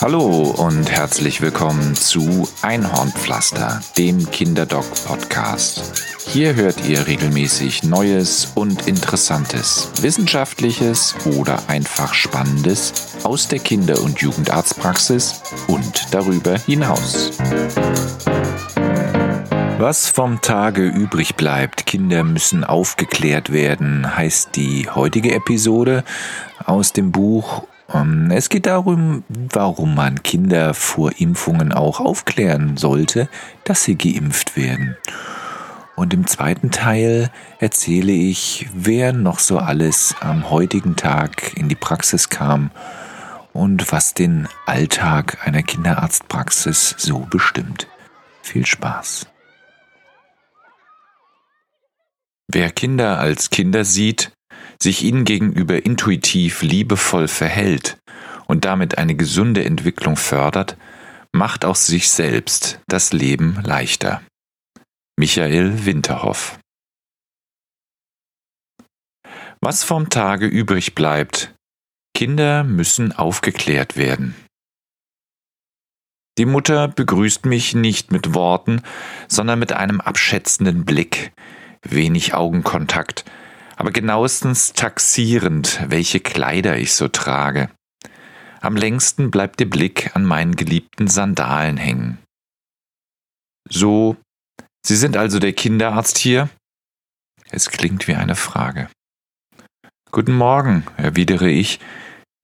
Hallo und herzlich willkommen zu Einhornpflaster, dem Kinderdoc-Podcast. Hier hört ihr regelmäßig Neues und Interessantes, Wissenschaftliches oder einfach Spannendes aus der Kinder- und Jugendarztpraxis und darüber hinaus. Was vom Tage übrig bleibt, Kinder müssen aufgeklärt werden, heißt die heutige Episode aus dem Buch es geht darum, warum man Kinder vor Impfungen auch aufklären sollte, dass sie geimpft werden. Und im zweiten Teil erzähle ich, wer noch so alles am heutigen Tag in die Praxis kam und was den Alltag einer Kinderarztpraxis so bestimmt. Viel Spaß. Wer Kinder als Kinder sieht, sich ihnen gegenüber intuitiv liebevoll verhält und damit eine gesunde Entwicklung fördert, macht auch sich selbst das Leben leichter. Michael Winterhoff Was vom Tage übrig bleibt, Kinder müssen aufgeklärt werden. Die Mutter begrüßt mich nicht mit Worten, sondern mit einem abschätzenden Blick, wenig Augenkontakt, aber genauestens taxierend, welche Kleider ich so trage. Am längsten bleibt der Blick an meinen geliebten Sandalen hängen. So, Sie sind also der Kinderarzt hier? Es klingt wie eine Frage. Guten Morgen, erwidere ich,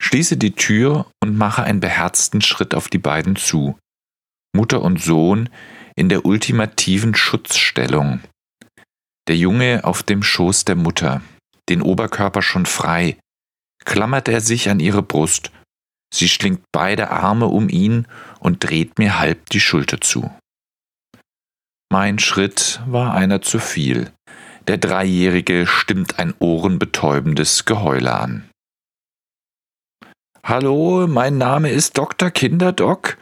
schließe die Tür und mache einen beherzten Schritt auf die beiden zu. Mutter und Sohn in der ultimativen Schutzstellung, der Junge auf dem Schoß der Mutter, den Oberkörper schon frei, klammert er sich an ihre Brust. Sie schlingt beide Arme um ihn und dreht mir halb die Schulter zu. Mein Schritt war einer zu viel. Der Dreijährige stimmt ein ohrenbetäubendes Geheule an. Hallo, mein Name ist Dr. Kinderdoc.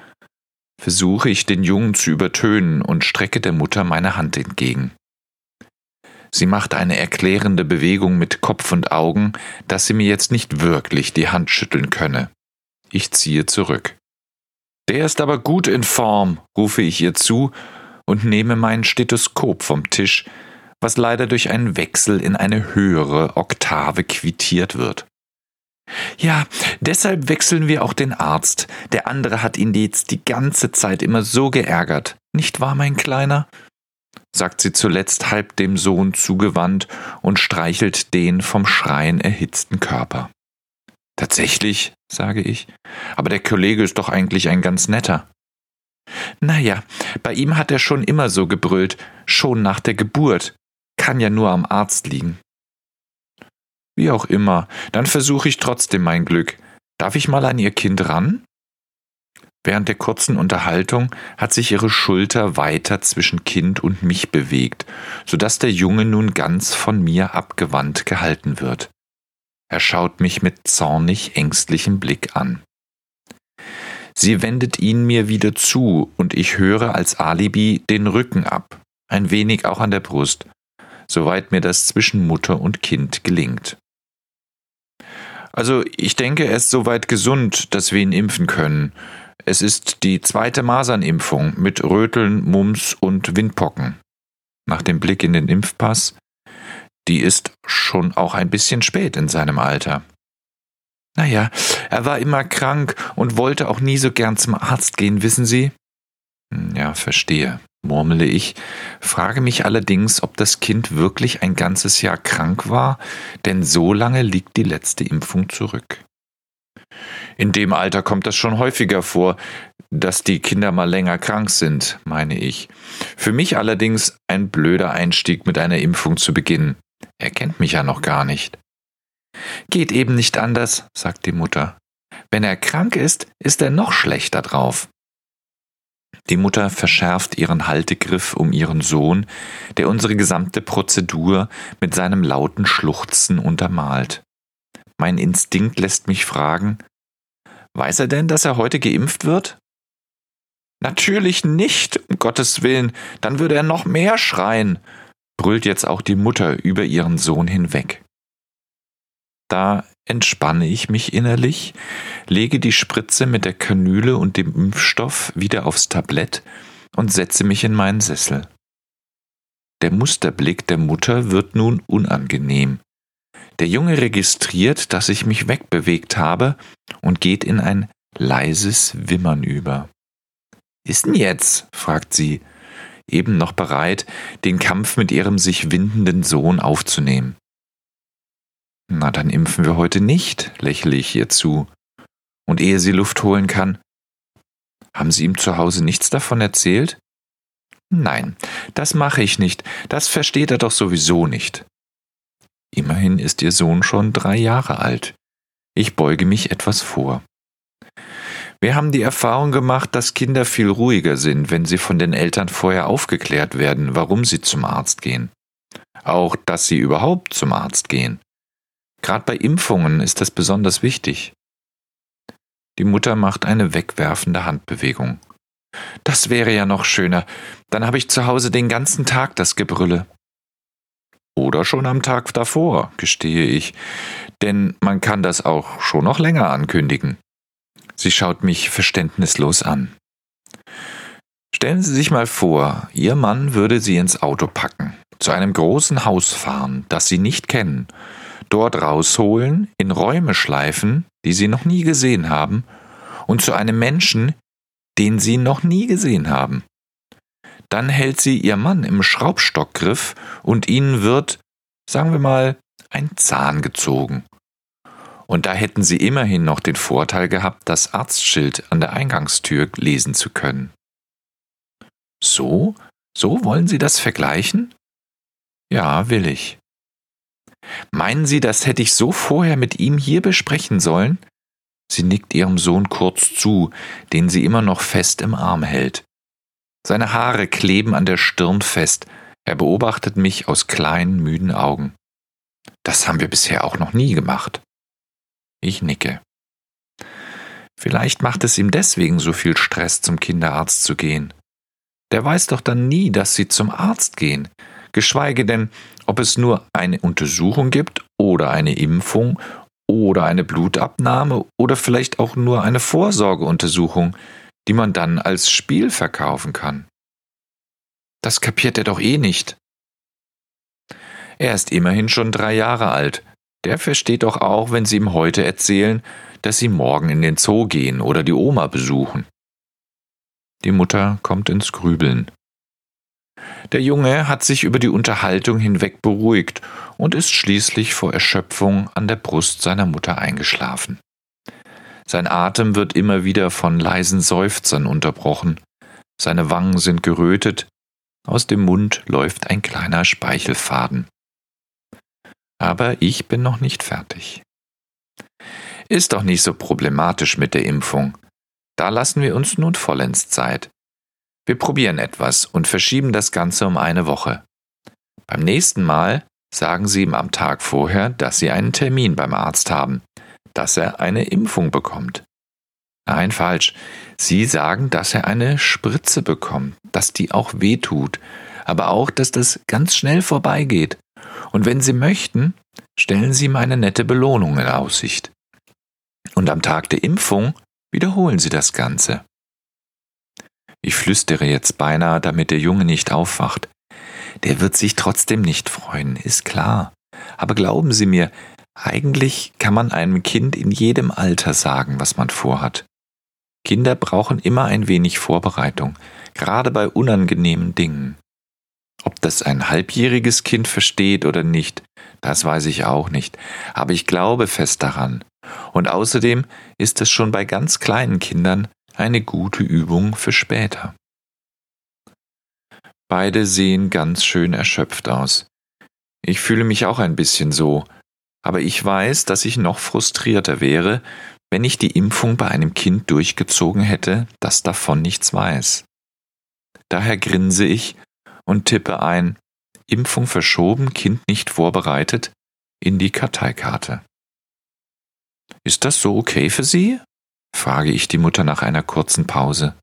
Versuche ich den Jungen zu übertönen und strecke der Mutter meine Hand entgegen. Sie macht eine erklärende Bewegung mit Kopf und Augen, dass sie mir jetzt nicht wirklich die Hand schütteln könne. Ich ziehe zurück. Der ist aber gut in Form, rufe ich ihr zu und nehme mein Stethoskop vom Tisch, was leider durch einen Wechsel in eine höhere Oktave quittiert wird. Ja, deshalb wechseln wir auch den Arzt. Der andere hat ihn jetzt die ganze Zeit immer so geärgert. Nicht wahr, mein Kleiner? Sagt sie zuletzt halb dem Sohn zugewandt und streichelt den vom Schreien erhitzten Körper. Tatsächlich, sage ich, aber der Kollege ist doch eigentlich ein ganz netter. Naja, bei ihm hat er schon immer so gebrüllt, schon nach der Geburt. Kann ja nur am Arzt liegen. Wie auch immer, dann versuche ich trotzdem mein Glück. Darf ich mal an Ihr Kind ran? Während der kurzen Unterhaltung hat sich ihre Schulter weiter zwischen Kind und mich bewegt, so dass der Junge nun ganz von mir abgewandt gehalten wird. Er schaut mich mit zornig ängstlichem Blick an. Sie wendet ihn mir wieder zu und ich höre als Alibi den Rücken ab, ein wenig auch an der Brust, soweit mir das zwischen Mutter und Kind gelingt. Also ich denke, er ist soweit gesund, dass wir ihn impfen können, es ist die zweite Masernimpfung mit Röteln, Mumps und Windpocken. Nach dem Blick in den Impfpass, die ist schon auch ein bisschen spät in seinem Alter. Naja, er war immer krank und wollte auch nie so gern zum Arzt gehen, wissen Sie? Hm, ja, verstehe, murmele ich, frage mich allerdings, ob das Kind wirklich ein ganzes Jahr krank war, denn so lange liegt die letzte Impfung zurück. In dem Alter kommt das schon häufiger vor, dass die Kinder mal länger krank sind, meine ich. Für mich allerdings ein blöder Einstieg mit einer Impfung zu beginnen. Er kennt mich ja noch gar nicht. Geht eben nicht anders, sagt die Mutter. Wenn er krank ist, ist er noch schlechter drauf. Die Mutter verschärft ihren Haltegriff um ihren Sohn, der unsere gesamte Prozedur mit seinem lauten Schluchzen untermalt. Mein Instinkt lässt mich fragen, weiß er denn, dass er heute geimpft wird? Natürlich nicht, um Gottes Willen, dann würde er noch mehr schreien, brüllt jetzt auch die Mutter über ihren Sohn hinweg. Da entspanne ich mich innerlich, lege die Spritze mit der Kanüle und dem Impfstoff wieder aufs Tablett und setze mich in meinen Sessel. Der Musterblick der Mutter wird nun unangenehm. Der Junge registriert, dass ich mich wegbewegt habe und geht in ein leises Wimmern über. Ist denn jetzt? fragt sie, eben noch bereit, den Kampf mit ihrem sich windenden Sohn aufzunehmen. Na, dann impfen wir heute nicht, lächle ich ihr zu. Und ehe sie Luft holen kann, haben Sie ihm zu Hause nichts davon erzählt? Nein, das mache ich nicht, das versteht er doch sowieso nicht. Immerhin ist Ihr Sohn schon drei Jahre alt. Ich beuge mich etwas vor. Wir haben die Erfahrung gemacht, dass Kinder viel ruhiger sind, wenn sie von den Eltern vorher aufgeklärt werden, warum sie zum Arzt gehen. Auch, dass sie überhaupt zum Arzt gehen. Gerade bei Impfungen ist das besonders wichtig. Die Mutter macht eine wegwerfende Handbewegung. Das wäre ja noch schöner. Dann habe ich zu Hause den ganzen Tag das Gebrülle. Oder schon am Tag davor, gestehe ich, denn man kann das auch schon noch länger ankündigen. Sie schaut mich verständnislos an. Stellen Sie sich mal vor, Ihr Mann würde Sie ins Auto packen, zu einem großen Haus fahren, das Sie nicht kennen, dort rausholen, in Räume schleifen, die sie noch nie gesehen haben, und zu einem Menschen, den sie noch nie gesehen haben. Dann hält sie ihr Mann im Schraubstockgriff und ihnen wird, sagen wir mal, ein Zahn gezogen. Und da hätten sie immerhin noch den Vorteil gehabt, das Arztschild an der Eingangstür lesen zu können. So? So wollen Sie das vergleichen? Ja, will ich. Meinen Sie, das hätte ich so vorher mit ihm hier besprechen sollen? Sie nickt ihrem Sohn kurz zu, den sie immer noch fest im Arm hält. Seine Haare kleben an der Stirn fest. Er beobachtet mich aus kleinen, müden Augen. Das haben wir bisher auch noch nie gemacht. Ich nicke. Vielleicht macht es ihm deswegen so viel Stress, zum Kinderarzt zu gehen. Der weiß doch dann nie, dass sie zum Arzt gehen geschweige denn, ob es nur eine Untersuchung gibt oder eine Impfung oder eine Blutabnahme oder vielleicht auch nur eine Vorsorgeuntersuchung, die man dann als Spiel verkaufen kann. Das kapiert er doch eh nicht. Er ist immerhin schon drei Jahre alt. Der versteht doch auch, wenn Sie ihm heute erzählen, dass Sie morgen in den Zoo gehen oder die Oma besuchen. Die Mutter kommt ins Grübeln. Der Junge hat sich über die Unterhaltung hinweg beruhigt und ist schließlich vor Erschöpfung an der Brust seiner Mutter eingeschlafen. Sein Atem wird immer wieder von leisen Seufzern unterbrochen, seine Wangen sind gerötet, aus dem Mund läuft ein kleiner Speichelfaden. Aber ich bin noch nicht fertig. Ist doch nicht so problematisch mit der Impfung. Da lassen wir uns nun vollends Zeit. Wir probieren etwas und verschieben das Ganze um eine Woche. Beim nächsten Mal sagen Sie ihm am Tag vorher, dass Sie einen Termin beim Arzt haben, dass er eine Impfung bekommt. Nein, falsch. Sie sagen, dass er eine Spritze bekommt, dass die auch weh tut, aber auch, dass das ganz schnell vorbeigeht. Und wenn Sie möchten, stellen Sie ihm eine nette Belohnung in Aussicht. Und am Tag der Impfung wiederholen Sie das Ganze. Ich flüstere jetzt beinahe, damit der Junge nicht aufwacht. Der wird sich trotzdem nicht freuen, ist klar. Aber glauben Sie mir, eigentlich kann man einem Kind in jedem Alter sagen, was man vorhat. Kinder brauchen immer ein wenig Vorbereitung, gerade bei unangenehmen Dingen. Ob das ein halbjähriges Kind versteht oder nicht, das weiß ich auch nicht, aber ich glaube fest daran. Und außerdem ist es schon bei ganz kleinen Kindern eine gute Übung für später. Beide sehen ganz schön erschöpft aus. Ich fühle mich auch ein bisschen so, aber ich weiß, dass ich noch frustrierter wäre, wenn ich die Impfung bei einem Kind durchgezogen hätte, das davon nichts weiß. Daher grinse ich und tippe ein Impfung verschoben, Kind nicht vorbereitet in die Karteikarte. Ist das so okay für Sie? frage ich die Mutter nach einer kurzen Pause.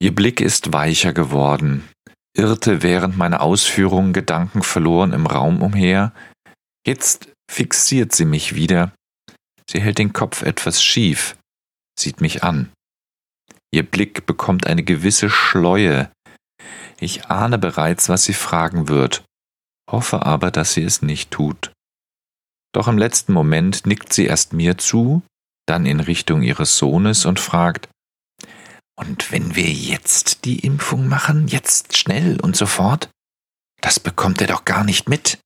Ihr Blick ist weicher geworden, irrte während meiner Ausführungen Gedanken verloren im Raum umher. Jetzt fixiert sie mich wieder. Sie hält den Kopf etwas schief, sieht mich an. Ihr Blick bekommt eine gewisse Schleue. Ich ahne bereits, was sie fragen wird, hoffe aber, dass sie es nicht tut. Doch im letzten Moment nickt sie erst mir zu, dann in Richtung ihres Sohnes und fragt, und wenn wir jetzt die Impfung machen, jetzt schnell und sofort? Das bekommt er doch gar nicht mit.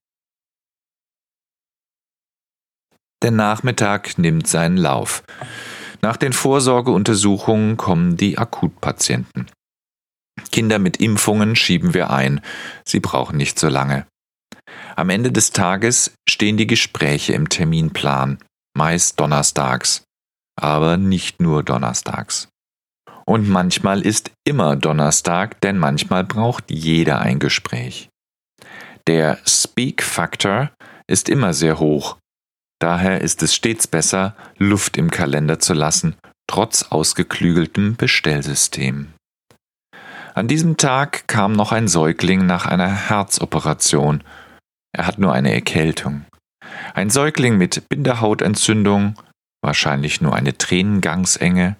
Der Nachmittag nimmt seinen Lauf. Nach den Vorsorgeuntersuchungen kommen die Akutpatienten. Kinder mit Impfungen schieben wir ein. Sie brauchen nicht so lange. Am Ende des Tages stehen die Gespräche im Terminplan, meist donnerstags, aber nicht nur donnerstags. Und manchmal ist immer Donnerstag, denn manchmal braucht jeder ein Gespräch. Der Speak-Faktor ist immer sehr hoch. Daher ist es stets besser, Luft im Kalender zu lassen, trotz ausgeklügeltem Bestellsystem. An diesem Tag kam noch ein Säugling nach einer Herzoperation. Er hat nur eine Erkältung. Ein Säugling mit Bindehautentzündung, wahrscheinlich nur eine Tränengangsenge,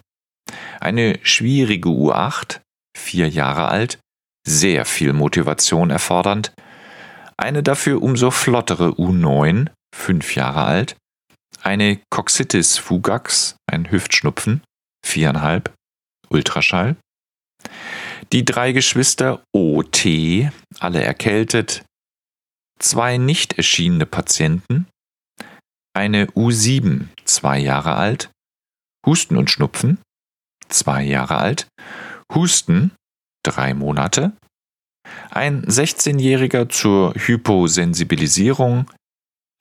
eine schwierige U8, vier Jahre alt, sehr viel Motivation erfordernd, eine dafür umso flottere U9, fünf Jahre alt, eine Coxitis fugax, ein Hüftschnupfen, viereinhalb, Ultraschall, die drei Geschwister OT, alle erkältet, zwei nicht erschienene Patienten, eine U7, zwei Jahre alt, Husten und Schnupfen, zwei Jahre alt, Husten, drei Monate, ein 16-Jähriger zur Hyposensibilisierung,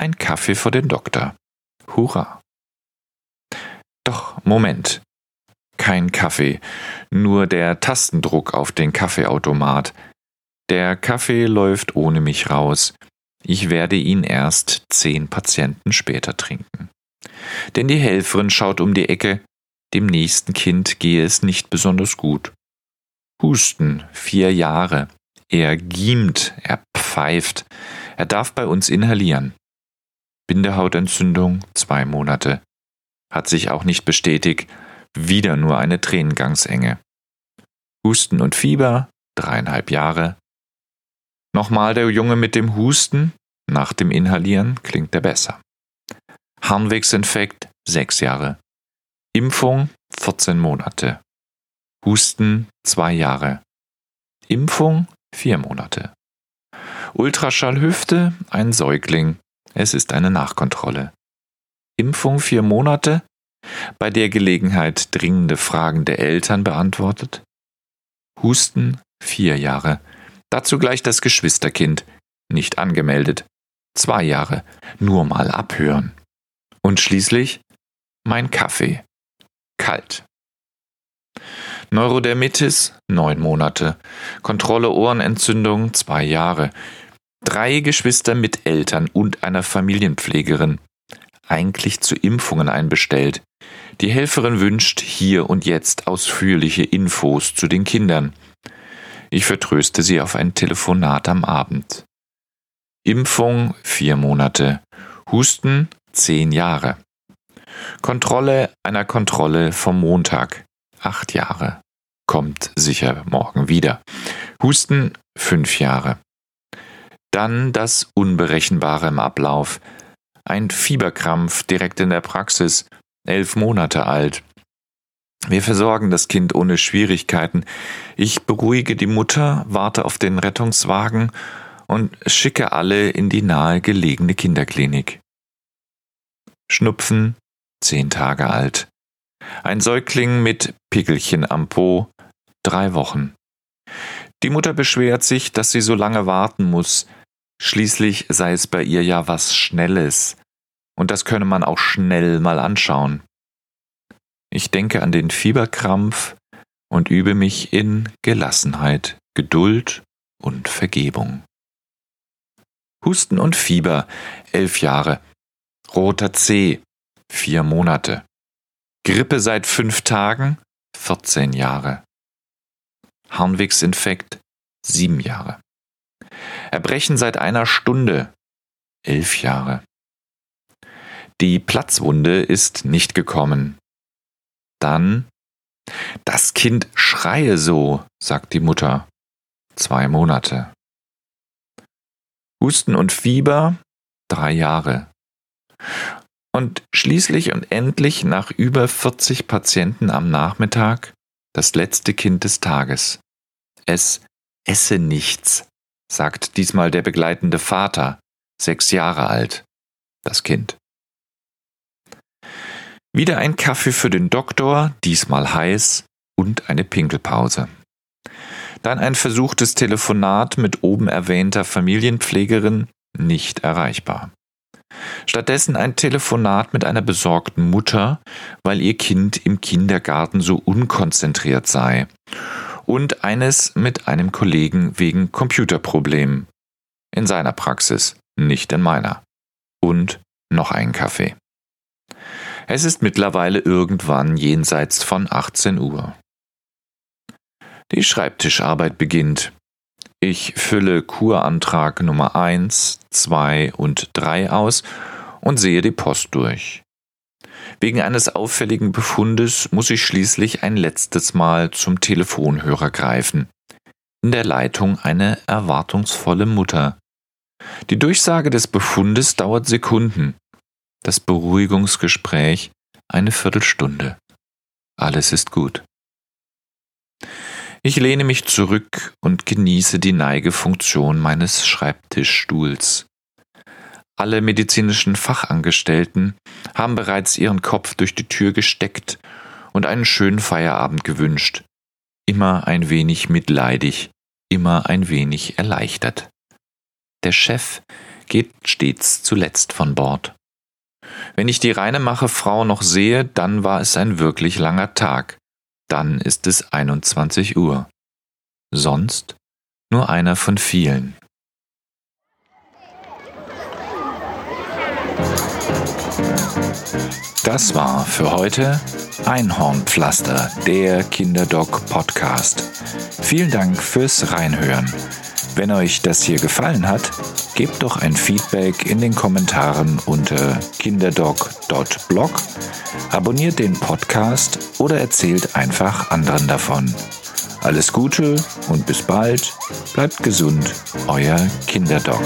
ein Kaffee vor dem Doktor. Hurra! Doch, Moment. Kein Kaffee, nur der Tastendruck auf den Kaffeeautomat. Der Kaffee läuft ohne mich raus. Ich werde ihn erst zehn Patienten später trinken. Denn die Helferin schaut um die Ecke, dem nächsten Kind gehe es nicht besonders gut. Husten, vier Jahre. Er giemt, er pfeift. Er darf bei uns inhalieren. Bindehautentzündung, zwei Monate. Hat sich auch nicht bestätigt, wieder nur eine Tränengangsenge. Husten und Fieber, dreieinhalb Jahre. Nochmal der Junge mit dem Husten, nach dem Inhalieren klingt er besser. Harnwegsinfekt, sechs Jahre. Impfung 14 Monate. Husten 2 Jahre. Impfung 4 Monate. Ultraschallhüfte ein Säugling. Es ist eine Nachkontrolle. Impfung 4 Monate. Bei der Gelegenheit dringende Fragen der Eltern beantwortet. Husten 4 Jahre. Dazu gleich das Geschwisterkind. Nicht angemeldet. 2 Jahre. Nur mal abhören. Und schließlich mein Kaffee kalt. Neurodermitis neun Monate, Kontrolle Ohrenentzündung zwei Jahre, drei Geschwister mit Eltern und einer Familienpflegerin, eigentlich zu Impfungen einbestellt. Die Helferin wünscht hier und jetzt ausführliche Infos zu den Kindern. Ich vertröste sie auf ein Telefonat am Abend. Impfung vier Monate, Husten zehn Jahre. Kontrolle einer Kontrolle vom Montag. Acht Jahre. Kommt sicher morgen wieder. Husten fünf Jahre. Dann das Unberechenbare im Ablauf. Ein Fieberkrampf direkt in der Praxis. Elf Monate alt. Wir versorgen das Kind ohne Schwierigkeiten. Ich beruhige die Mutter, warte auf den Rettungswagen und schicke alle in die nahe gelegene Kinderklinik. Schnupfen, zehn Tage alt. Ein Säugling mit Pickelchen am Po, drei Wochen. Die Mutter beschwert sich, dass sie so lange warten muss. Schließlich sei es bei ihr ja was Schnelles. Und das könne man auch schnell mal anschauen. Ich denke an den Fieberkrampf und übe mich in Gelassenheit, Geduld und Vergebung. Husten und Fieber, elf Jahre. Roter Zeh, vier Monate. Grippe seit fünf Tagen, 14 Jahre. Harnwegsinfekt, sieben Jahre. Erbrechen seit einer Stunde, elf Jahre. Die Platzwunde ist nicht gekommen. Dann Das Kind schreie so, sagt die Mutter. Zwei Monate. Husten und Fieber, drei Jahre. Und schließlich und endlich nach über 40 Patienten am Nachmittag das letzte Kind des Tages. Es esse nichts, sagt diesmal der begleitende Vater, sechs Jahre alt, das Kind. Wieder ein Kaffee für den Doktor, diesmal heiß, und eine Pinkelpause. Dann ein versuchtes Telefonat mit oben erwähnter Familienpflegerin, nicht erreichbar. Stattdessen ein Telefonat mit einer besorgten Mutter, weil ihr Kind im Kindergarten so unkonzentriert sei. Und eines mit einem Kollegen wegen Computerproblemen. In seiner Praxis, nicht in meiner. Und noch ein Kaffee. Es ist mittlerweile irgendwann jenseits von 18 Uhr. Die Schreibtischarbeit beginnt. Ich fülle Kurantrag Nummer 1, 2 und 3 aus und sehe die Post durch. Wegen eines auffälligen Befundes muss ich schließlich ein letztes Mal zum Telefonhörer greifen. In der Leitung eine erwartungsvolle Mutter. Die Durchsage des Befundes dauert Sekunden, das Beruhigungsgespräch eine Viertelstunde. Alles ist gut. Ich lehne mich zurück und genieße die Neigefunktion meines Schreibtischstuhls. Alle medizinischen Fachangestellten haben bereits ihren Kopf durch die Tür gesteckt und einen schönen Feierabend gewünscht. Immer ein wenig mitleidig, immer ein wenig erleichtert. Der Chef geht stets zuletzt von Bord. Wenn ich die Reinemacher Frau noch sehe, dann war es ein wirklich langer Tag dann ist es 21 Uhr. Sonst nur einer von vielen. Das war für heute Einhornpflaster, der Kinderdoc Podcast. Vielen Dank fürs Reinhören. Wenn euch das hier gefallen hat, gebt doch ein Feedback in den Kommentaren unter kinderdoc.blog, abonniert den Podcast oder erzählt einfach anderen davon. Alles Gute und bis bald. Bleibt gesund, euer Kinderdoc.